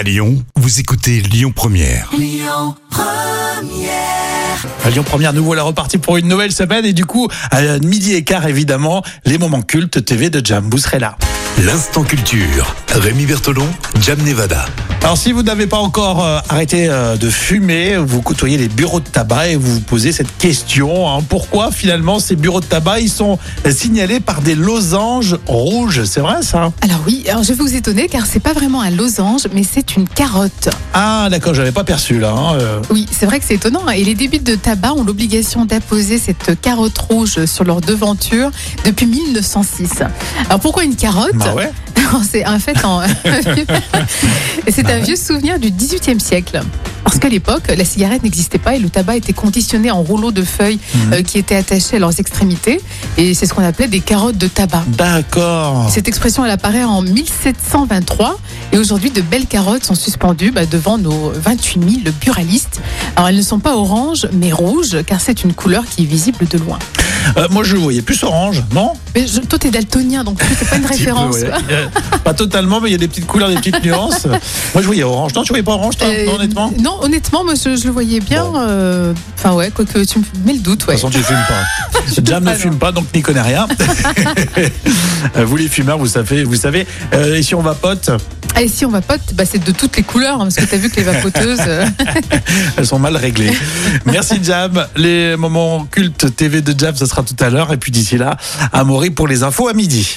À Lyon, vous écoutez Lyon Première. À Lyon Première, nous voilà repartis pour une nouvelle semaine et du coup, à midi et quart évidemment, les moments cultes TV de Jam. Vous serez là. L'instant culture. Rémi Bertolon, Jam Nevada. Alors si vous n'avez pas encore euh, arrêté euh, de fumer, vous côtoyez les bureaux de tabac et vous vous posez cette question hein, pourquoi finalement ces bureaux de tabac ils sont signalés par des losanges rouges? C'est vrai ça? Alors oui, alors je vais vous étonner car c'est pas vraiment un losange, mais c'est une carotte. Ah d'accord, j'avais pas perçu là. hein, euh. Oui, c'est vrai que c'est étonnant. hein. Et les débits de tabac ont l'obligation d'apposer cette carotte rouge sur leur devanture depuis 1906. Alors pourquoi une carotte? Bah ouais. C'est en fait en... c'est un vieux souvenir du 18e siècle. Parce qu'à l'époque, la cigarette n'existait pas et le tabac était conditionné en rouleaux de feuilles euh, qui étaient attachés à leurs extrémités. Et c'est ce qu'on appelait des carottes de tabac. D'accord. Cette expression, elle apparaît en 1723 et aujourd'hui, de belles carottes sont suspendues bah, devant nos 28 000 buralistes. Alors, elles ne sont pas oranges, mais rouges, car c'est une couleur qui est visible de loin. Euh, moi je le voyais plus orange, non? Mais je- toi, t'es daltonien, donc c'est pas une référence. ouais. Pas totalement, mais il y a des petites couleurs, des petites nuances. Moi je voyais orange. Non, tu voyais pas orange toi Euh, Non, honnêtement De Non, honnêtement, moi, je, je le voyais bien. Bon. euh, Enfin, ouais, quoique tu me mets le doute, ouais. toute façon, tu fumes pas. Jam ne fume non. pas, donc n'y connaît rien. Euh, vous les fumeurs, vous savez, vous savez. Euh, et si on vapote, Ah, et si on vapote, bah, c'est de toutes les couleurs, hein, parce que t'as vu que les vapoteuses. elles sont mal réglées. Merci Jam. Les moments cultes TV de Jam, ce sera tout à l'heure. Et puis d'ici là, Amaury pour les infos à midi.